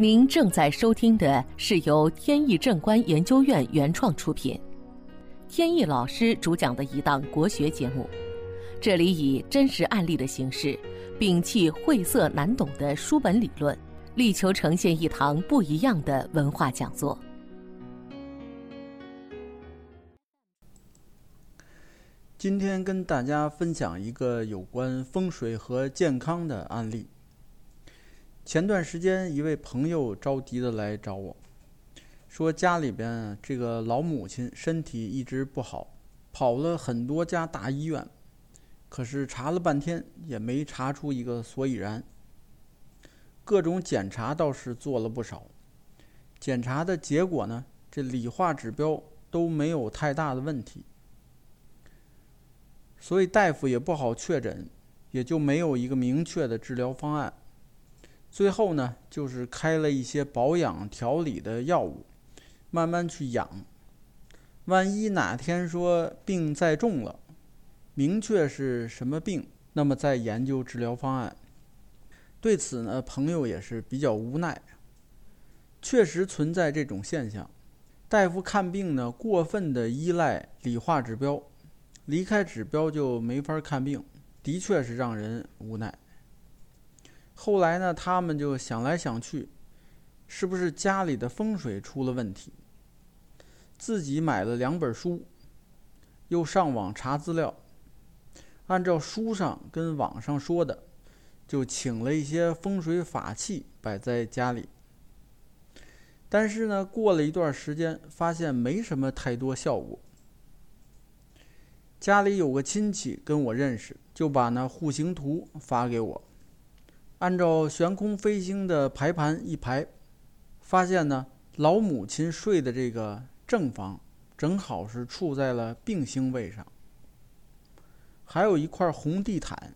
您正在收听的是由天意正观研究院原创出品，天意老师主讲的一档国学节目。这里以真实案例的形式，摒弃晦涩难懂的书本理论，力求呈现一堂不一样的文化讲座。今天跟大家分享一个有关风水和健康的案例。前段时间，一位朋友着急的来找我，说家里边这个老母亲身体一直不好，跑了很多家大医院，可是查了半天也没查出一个所以然。各种检查倒是做了不少，检查的结果呢，这理化指标都没有太大的问题。所以大夫也不好确诊，也就没有一个明确的治疗方案。最后呢，就是开了一些保养调理的药物，慢慢去养。万一哪天说病再重了，明确是什么病，那么再研究治疗方案。对此呢，朋友也是比较无奈。确实存在这种现象，大夫看病呢，过分的依赖理化指标。离开指标就没法看病，的确是让人无奈。后来呢，他们就想来想去，是不是家里的风水出了问题？自己买了两本书，又上网查资料，按照书上跟网上说的，就请了一些风水法器摆在家里。但是呢，过了一段时间，发现没什么太多效果。家里有个亲戚跟我认识，就把那户型图发给我，按照悬空飞星的排盘一排，发现呢老母亲睡的这个正房正好是处在了病星位上，还有一块红地毯，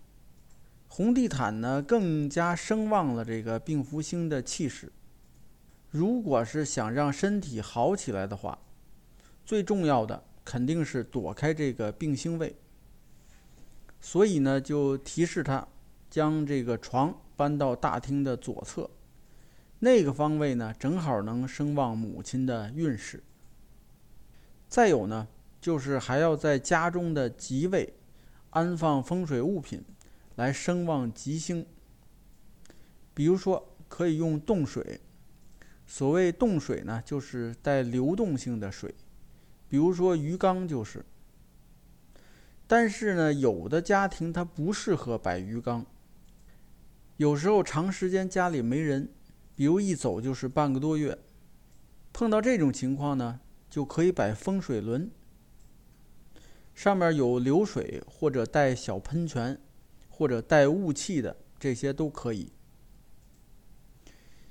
红地毯呢更加声旺了这个病符星的气势。如果是想让身体好起来的话，最重要的。肯定是躲开这个病星位，所以呢，就提示他将这个床搬到大厅的左侧，那个方位呢，正好能声旺母亲的运势。再有呢，就是还要在家中的吉位安放风水物品，来声旺吉星。比如说，可以用冻水。所谓冻水呢，就是带流动性的水。比如说鱼缸就是，但是呢，有的家庭它不适合摆鱼缸。有时候长时间家里没人，比如一走就是半个多月，碰到这种情况呢，就可以摆风水轮，上面有流水或者带小喷泉，或者带雾气的，这些都可以。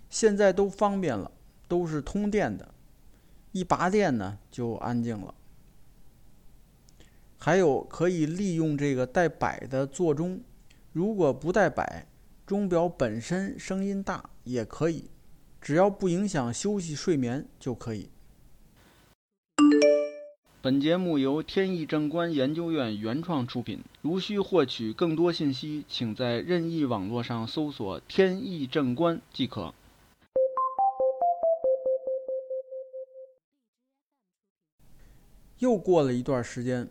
现在都方便了，都是通电的。一拔电呢，就安静了。还有可以利用这个带摆的座钟，如果不带摆，钟表本身声音大也可以，只要不影响休息睡眠就可以。本节目由天意正观研究院原创出品。如需获取更多信息，请在任意网络上搜索“天意正观”即可。又过了一段时间，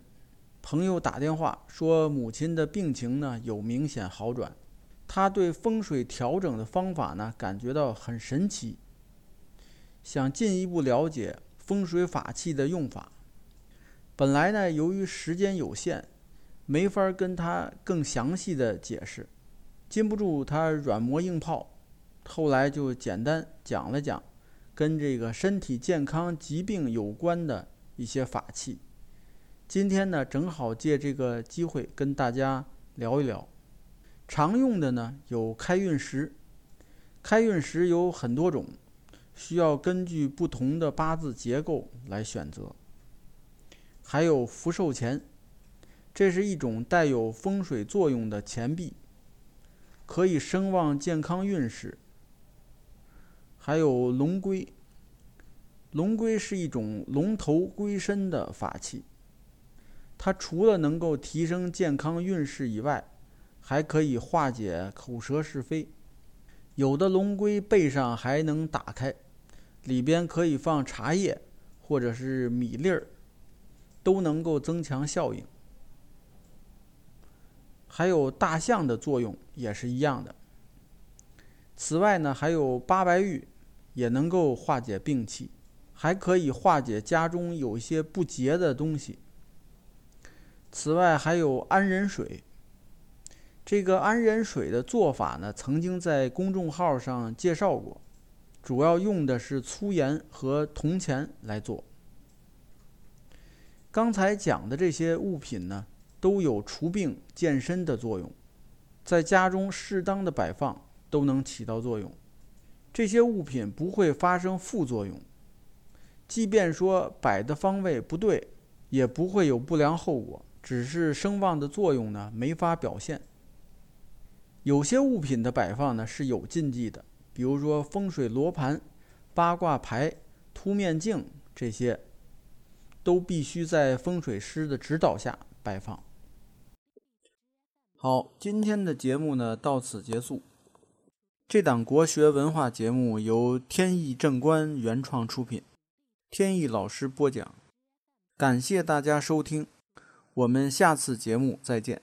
朋友打电话说母亲的病情呢有明显好转，他对风水调整的方法呢感觉到很神奇，想进一步了解风水法器的用法。本来呢由于时间有限，没法跟他更详细的解释，禁不住他软磨硬泡，后来就简单讲了讲跟这个身体健康疾病有关的。一些法器，今天呢正好借这个机会跟大家聊一聊。常用的呢有开运石，开运石有很多种，需要根据不同的八字结构来选择。还有福寿钱，这是一种带有风水作用的钱币，可以声旺健康运势。还有龙龟。龙龟是一种龙头龟身的法器，它除了能够提升健康运势以外，还可以化解口舌是非。有的龙龟背上还能打开，里边可以放茶叶或者是米粒儿，都能够增强效应。还有大象的作用也是一样的。此外呢，还有八白玉，也能够化解病气，还可以化解家中有些不洁的东西。此外还有安人水。这个安人水的做法呢，曾经在公众号上介绍过，主要用的是粗盐和铜钱来做。刚才讲的这些物品呢，都有除病健身的作用，在家中适当的摆放都能起到作用。这些物品不会发生副作用，即便说摆的方位不对，也不会有不良后果，只是声望的作用呢没法表现。有些物品的摆放呢是有禁忌的，比如说风水罗盘、八卦牌、凸面镜这些，都必须在风水师的指导下摆放。好，今天的节目呢到此结束。这档国学文化节目由天意正观原创出品，天意老师播讲，感谢大家收听，我们下次节目再见。